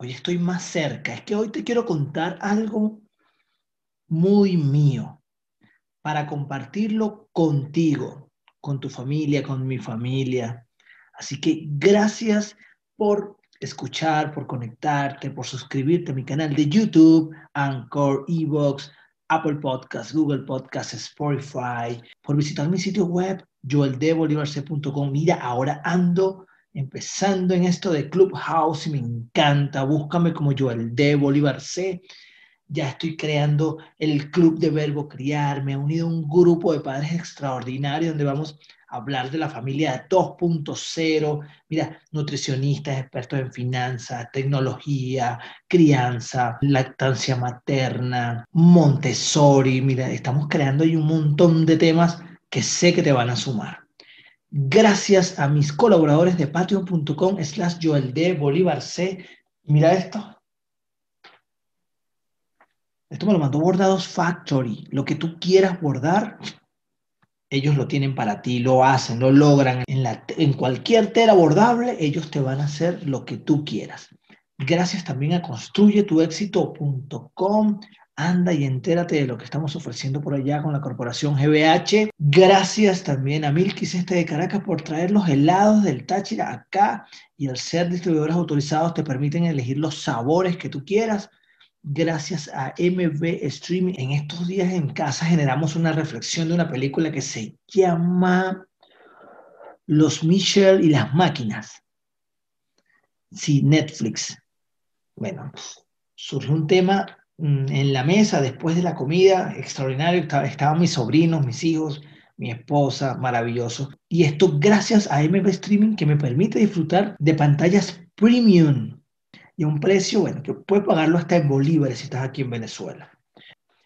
Hoy estoy más cerca. Es que hoy te quiero contar algo muy mío para compartirlo contigo, con tu familia, con mi familia. Así que gracias por escuchar, por conectarte, por suscribirte a mi canal de YouTube, Anchor, Evox, Apple Podcasts, Google Podcasts, Spotify, por visitar mi sitio web, joeldebolivarc.com. Mira, ahora ando empezando en esto de Clubhouse y me encanta. Búscame como Joel de Bolívar C. Ya estoy creando el Club de Verbo Criar. Me he unido un grupo de padres extraordinarios donde vamos a hablar de la familia 2.0. Mira, nutricionistas, expertos en finanzas, tecnología, crianza, lactancia materna, Montessori. Mira, estamos creando ahí un montón de temas que sé que te van a sumar. Gracias a mis colaboradores de patreon.com slash Joel Bolívar C. Mira esto. Esto me lo mandó Bordados Factory. Lo que tú quieras bordar, ellos lo tienen para ti, lo hacen, lo logran. En cualquier tela bordable, ellos te van a hacer lo que tú quieras. Gracias también a construyetuexito.com, anda y entérate de lo que estamos ofreciendo por allá con la corporación GBH. Gracias también a Milkis Este de Caracas por traer los helados del Táchira acá y al ser distribuidores autorizados te permiten elegir los sabores que tú quieras. Gracias a MB Streaming, en estos días en casa generamos una reflexión de una película que se llama Los Michel y las máquinas. Sí, Netflix. Bueno, surge un tema en la mesa después de la comida, extraordinario, estaban mis sobrinos, mis hijos, mi esposa, maravilloso. Y esto gracias a MB Streaming que me permite disfrutar de pantallas premium y a un precio, bueno, que puedes pagarlo hasta en bolívares si estás aquí en Venezuela.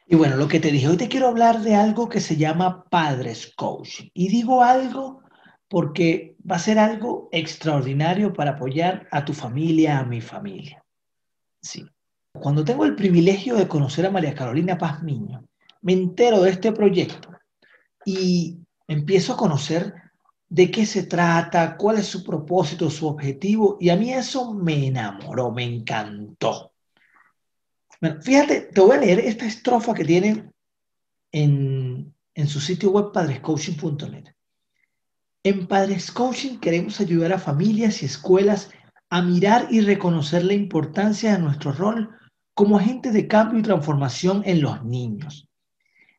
Y bueno, lo que te dije, hoy te quiero hablar de algo que se llama Padres Coaching. Y digo algo porque va a ser algo extraordinario para apoyar a tu familia, a mi familia. Sí. Cuando tengo el privilegio de conocer a María Carolina Paz Miño, me entero de este proyecto y empiezo a conocer de qué se trata, cuál es su propósito, su objetivo, y a mí eso me enamoró, me encantó. Fíjate, te voy a leer esta estrofa que tiene en, en su sitio web padrescoaching.net. En Padres Coaching queremos ayudar a familias y escuelas a mirar y reconocer la importancia de nuestro rol como agentes de cambio y transformación en los niños.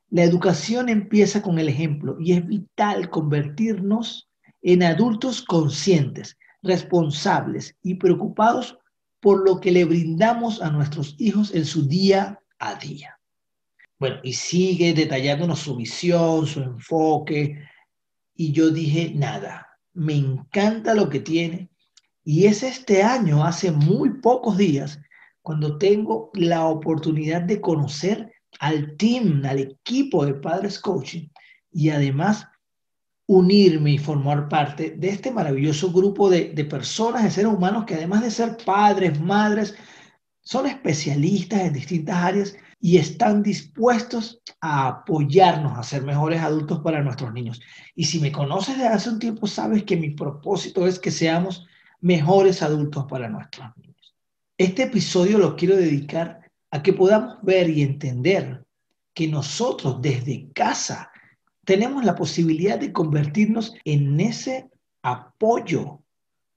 La educación empieza con el ejemplo y es vital convertirnos en adultos conscientes, responsables y preocupados por lo que le brindamos a nuestros hijos en su día a día. Bueno, y sigue detallándonos su visión, su enfoque, y yo dije, nada, me encanta lo que tiene, y es este año, hace muy pocos días, cuando tengo la oportunidad de conocer al team, al equipo de Padres Coaching y además unirme y formar parte de este maravilloso grupo de, personas, de seres humanos que además de ser padres, madres, son especialistas en distintas áreas y están dispuestos a apoyarnos a ser mejores adultos para nuestros niños. Y si me conoces desde hace un tiempo, sabes que mi propósito es que seamos mejores adultos para nuestros niños. Este episodio lo quiero dedicar a que podamos ver y entender que nosotros desde casa tenemos la posibilidad de convertirnos en ese apoyo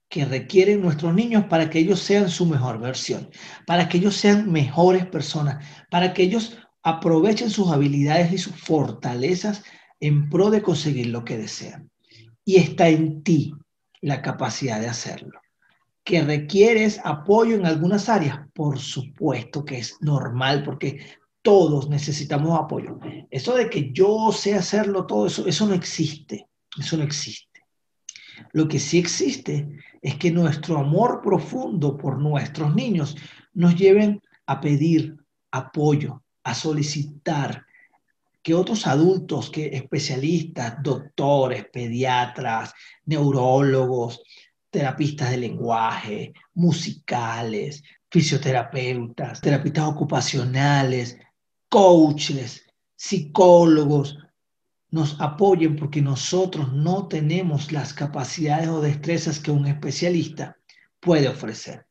que requieren nuestros niños para que ellos sean su mejor versión, para que ellos sean mejores personas, para que ellos aprovechen sus habilidades y sus fortalezas en pro de conseguir lo que desean. Y está en ti la capacidad de hacerlo que requieres apoyo en algunas áreas, por supuesto que es normal porque todos necesitamos apoyo. Eso de que yo sé hacerlo todo, eso, eso no existe, eso no existe. Lo que sí existe es que nuestro amor profundo por nuestros niños nos lleven a pedir apoyo, a solicitar que otros adultos, que especialistas, doctores, pediatras, neurólogos, terapistas de lenguaje, musicales, fisioterapeutas, terapeutas ocupacionales, coaches, psicólogos, nos apoyen porque nosotros no tenemos las capacidades o destrezas que un especialista puede ofrecer.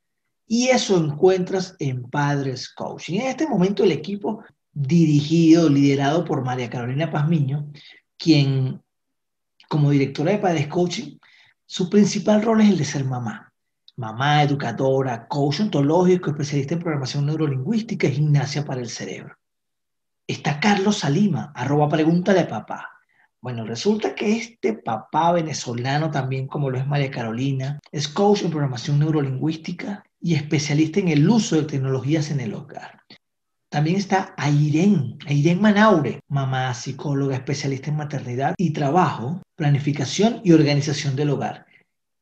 Y eso encuentras en Padres Coaching. En este momento el equipo dirigido, liderado por María Carolina Pazmiño, quien como directora de Padres Coaching, su principal rol es el de ser mamá. Mamá, educadora, coach ontológico, especialista en programación neurolingüística y gimnasia para el cerebro. Está Carlos Salima, arroba pregúntale a papá. Bueno, resulta que este papá venezolano, también como lo es María Carolina, es coach en programación neurolingüística y especialista en el uso de tecnologías en el hogar. También está Airen, Airen Manaure, mamá psicóloga especialista en maternidad y trabajo, planificación y organización del hogar.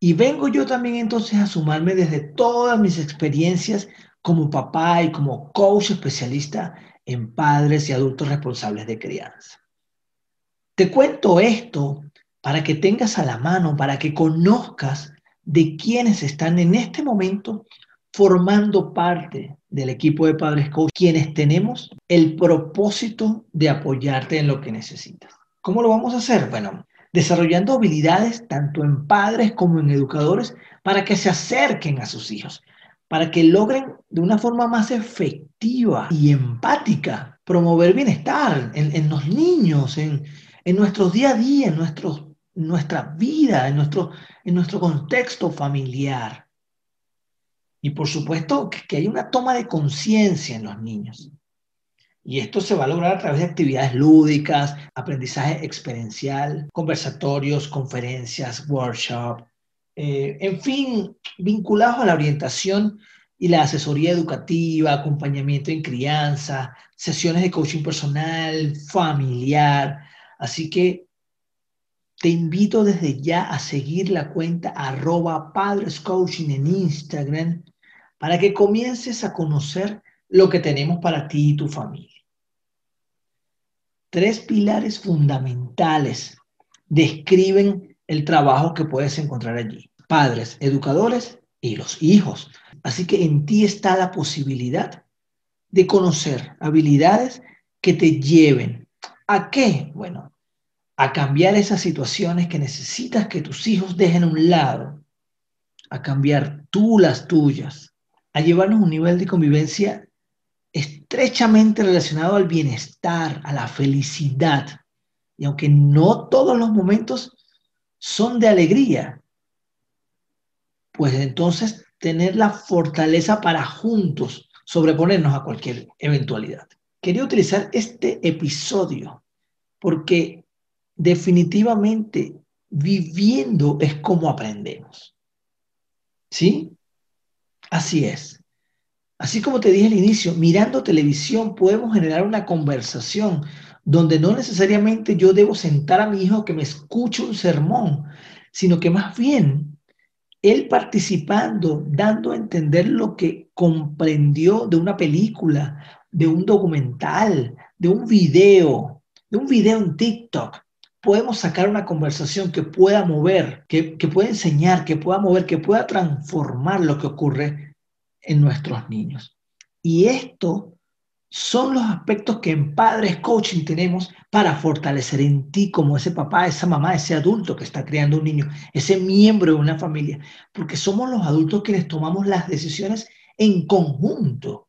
Y vengo yo también entonces a sumarme desde todas mis experiencias como papá y como coach especialista en padres y adultos responsables de crianza. Te cuento esto para que tengas a la mano, para que conozcas de quienes están en este momento formando parte del equipo de Padres Coach, quienes tenemos el propósito de apoyarte en lo que necesitas. ¿Cómo lo vamos a hacer? Bueno, desarrollando habilidades tanto en padres como en educadores para que se acerquen a sus hijos, para que logren de una forma más efectiva y empática promover bienestar en, los niños, en, en nuestro día a día, en nuestro, nuestra vida, en nuestro, en nuestro contexto familiar. Y por supuesto que hay una toma de conciencia en los niños. Y esto se va a lograr a través de actividades lúdicas, aprendizaje experiencial, conversatorios, conferencias, workshops, eh, en fin, vinculados a la orientación y la asesoría educativa, acompañamiento en crianza, sesiones de coaching personal, familiar. Así que te invito desde ya a seguir la cuenta arroba padrescoaching en Instagram para que comiences a conocer lo que tenemos para ti y tu familia. Tres pilares fundamentales describen el trabajo que puedes encontrar allí. Padres, educadores y los hijos. Así que en ti está la posibilidad de conocer habilidades que te lleven a qué? Bueno, a cambiar esas situaciones que necesitas que tus hijos dejen a un lado, a cambiar tú las tuyas, a llevarnos a un nivel de convivencia estrechamente relacionado al bienestar, a la felicidad. Y aunque no todos los momentos son de alegría, pues entonces tener la fortaleza para juntos sobreponernos a cualquier eventualidad. Quería utilizar este episodio porque definitivamente viviendo es como aprendemos. ¿Sí? Así es. Así como te dije al inicio, mirando televisión podemos generar una conversación donde no necesariamente yo debo sentar a mi hijo que me escuche un sermón, sino que más bien él participando, dando a entender lo que comprendió de una película, de un documental, de un video, de un video en TikTok, podemos sacar una conversación que pueda mover, que, que pueda enseñar, que pueda mover, que pueda transformar lo que ocurre en nuestros niños. Y esto son los aspectos que en Padres Coaching tenemos para fortalecer en ti como ese papá, esa mamá, ese adulto que está criando un niño, ese miembro de una familia, porque somos los adultos quienes tomamos las decisiones en conjunto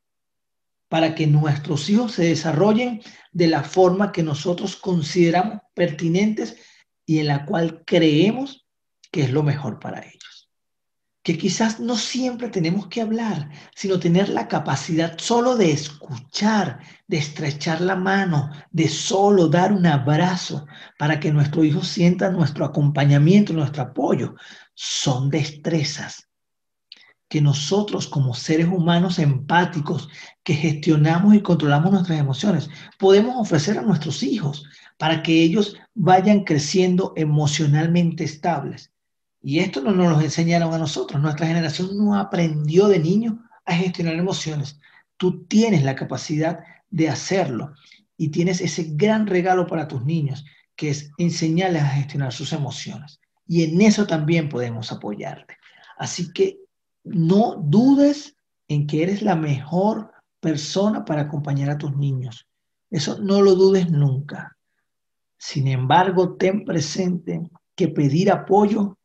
para que nuestros hijos se desarrollen de la forma que nosotros consideramos pertinentes y en la cual creemos que es lo mejor para ellos que quizás no siempre tenemos que hablar, sino tener la capacidad solo de escuchar, de estrechar la mano, de solo dar un abrazo para que nuestro hijo sienta nuestro acompañamiento, nuestro apoyo. Son destrezas que nosotros como seres humanos empáticos que gestionamos y controlamos nuestras emociones podemos ofrecer a nuestros hijos para que ellos vayan creciendo emocionalmente estables y esto no nos lo enseñaron a nosotros. Nuestra generación no aprendió de niño a gestionar emociones. Tú tienes la capacidad de hacerlo y tienes ese gran regalo para tus niños, que es enseñarles a gestionar sus emociones. Y en eso también podemos apoyarte. Así que no dudes en que eres la mejor persona para acompañar a tus niños. Eso no lo dudes nunca. Sin embargo, ten presente que pedir apoyo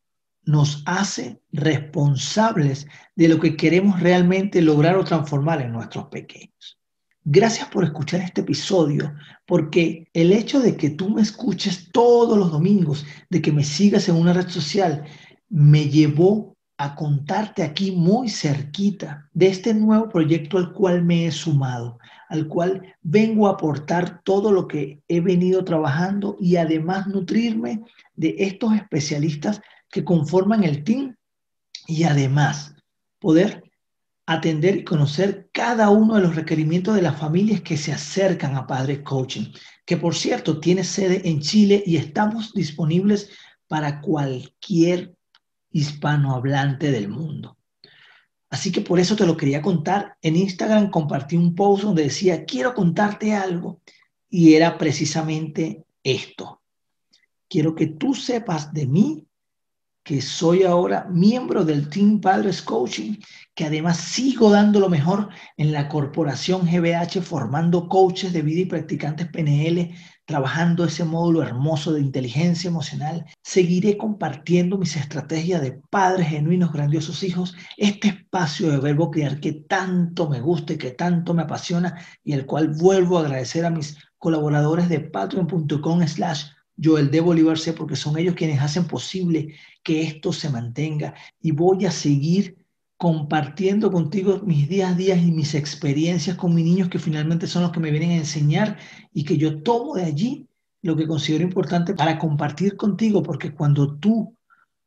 nos hace responsables de lo que queremos realmente lograr o transformar en nuestros pequeños. Gracias por escuchar este episodio, porque el hecho de que tú me escuches todos los domingos, de que me sigas en una red social, me llevó a contarte aquí muy cerquita de este nuevo proyecto al cual me he sumado, al cual vengo a aportar todo lo que he venido trabajando y además nutrirme de estos especialistas que conforman el team y además poder atender y conocer cada uno de los requerimientos de las familias que se acercan a Padre Coaching, que por cierto tiene sede en Chile y estamos disponibles para cualquier hispanohablante del mundo. Así que por eso te lo quería contar. En Instagram compartí un post donde decía, quiero contarte algo. Y era precisamente esto. Quiero que tú sepas de mí que soy ahora miembro del Team Padres Coaching, que además sigo dando lo mejor en la corporación GBH, formando coaches de vida y practicantes PNL, trabajando ese módulo hermoso de inteligencia emocional. Seguiré compartiendo mis estrategias de padres genuinos, grandiosos hijos, este espacio de verbo crear que tanto me gusta y que tanto me apasiona y el cual vuelvo a agradecer a mis colaboradores de patreon.com slash Joel de Bolívar sé porque son ellos quienes hacen posible que esto se mantenga y voy a seguir compartiendo contigo mis días a días y mis experiencias con mis niños que finalmente son los que me vienen a enseñar y que yo tomo de allí lo que considero importante para compartir contigo porque cuando tú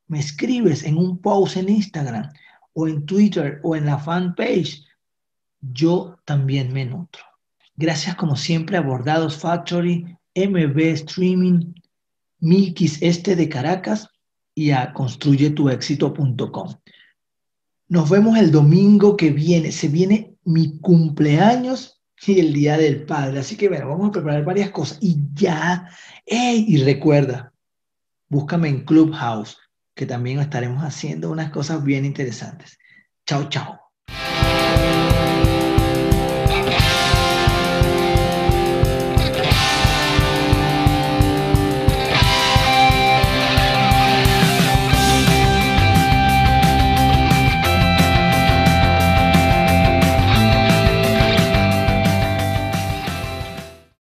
me escribes en un post en Instagram o en Twitter o en la fanpage, yo también me nutro. Gracias como siempre a Bordados Factory, MB Streaming, Milkis Este de Caracas y a construyetuexito.com. Nos vemos el domingo que viene. Se viene mi cumpleaños y el Día del Padre. Así que bueno, vamos a preparar varias cosas. Y ya, y recuerda, búscame en Clubhouse, que también estaremos haciendo unas cosas bien interesantes. Chao, chao.